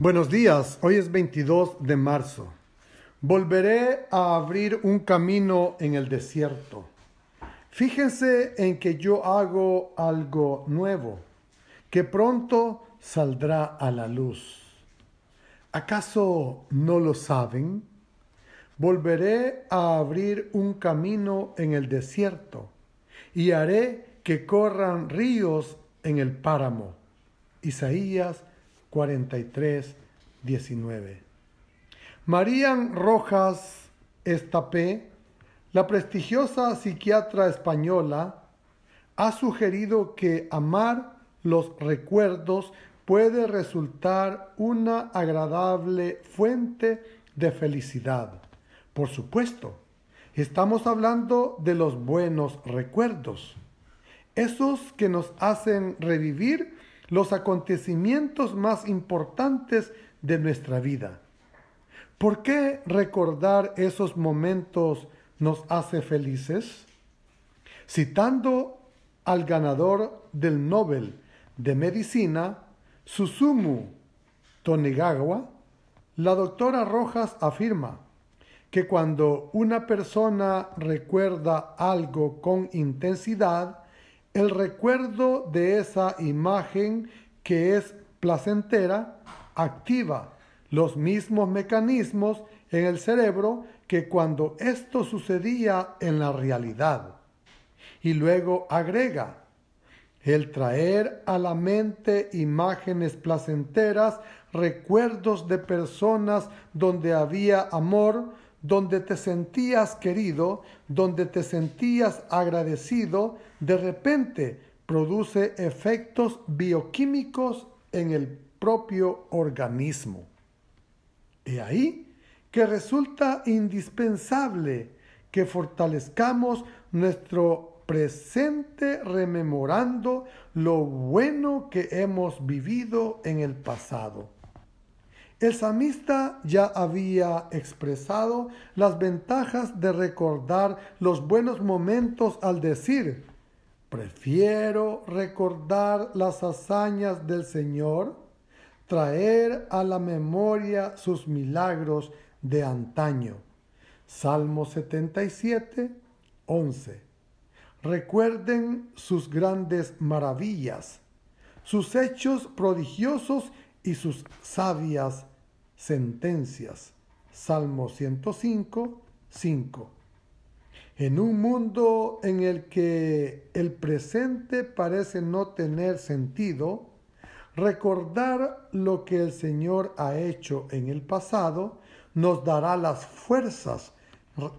Buenos días, hoy es 22 de marzo. Volveré a abrir un camino en el desierto. Fíjense en que yo hago algo nuevo, que pronto saldrá a la luz. ¿Acaso no lo saben? Volveré a abrir un camino en el desierto y haré que corran ríos en el páramo. Isaías 43, 19. Marían Rojas Estapé, la prestigiosa psiquiatra española, ha sugerido que amar los recuerdos puede resultar una agradable fuente de felicidad. Por supuesto, estamos hablando de los buenos recuerdos, esos que nos hacen revivir los acontecimientos más importantes de nuestra vida. ¿Por qué recordar esos momentos nos hace felices? Citando al ganador del Nobel de Medicina, Susumu Tonegawa, la doctora Rojas afirma que cuando una persona recuerda algo con intensidad, el recuerdo de esa imagen que es placentera activa los mismos mecanismos en el cerebro que cuando esto sucedía en la realidad. Y luego agrega, el traer a la mente imágenes placenteras, recuerdos de personas donde había amor, donde te sentías querido, donde te sentías agradecido, de repente produce efectos bioquímicos en el propio organismo. Y ahí que resulta indispensable que fortalezcamos nuestro presente rememorando lo bueno que hemos vivido en el pasado. El samista ya había expresado las ventajas de recordar los buenos momentos al decir, prefiero recordar las hazañas del Señor, traer a la memoria sus milagros de antaño. Salmo 77, 11. Recuerden sus grandes maravillas, sus hechos prodigiosos y sus sabias sentencias. Salmo 105, 5. En un mundo en el que el presente parece no tener sentido, recordar lo que el Señor ha hecho en el pasado nos dará las fuerzas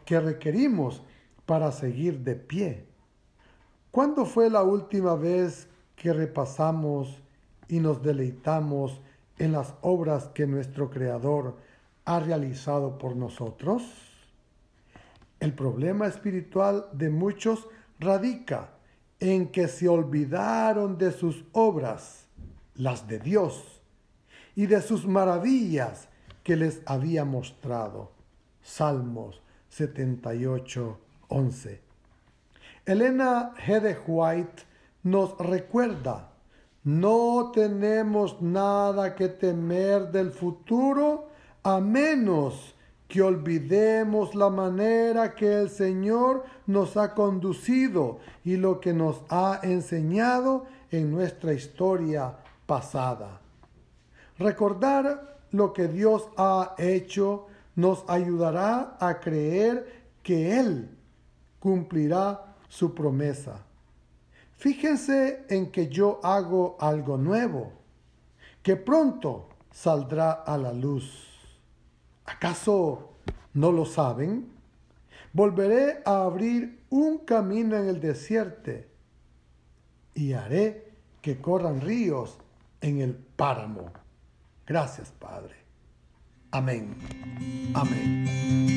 que requerimos para seguir de pie. ¿Cuándo fue la última vez que repasamos y nos deleitamos en las obras que nuestro Creador ha realizado por nosotros? El problema espiritual de muchos radica en que se olvidaron de sus obras, las de Dios, y de sus maravillas que les había mostrado. Salmos 78, 11. Elena Hede White nos recuerda no tenemos nada que temer del futuro a menos que olvidemos la manera que el Señor nos ha conducido y lo que nos ha enseñado en nuestra historia pasada. Recordar lo que Dios ha hecho nos ayudará a creer que Él cumplirá su promesa. Fíjense en que yo hago algo nuevo, que pronto saldrá a la luz. ¿Acaso no lo saben? Volveré a abrir un camino en el desierto y haré que corran ríos en el páramo. Gracias, Padre. Amén. Amén.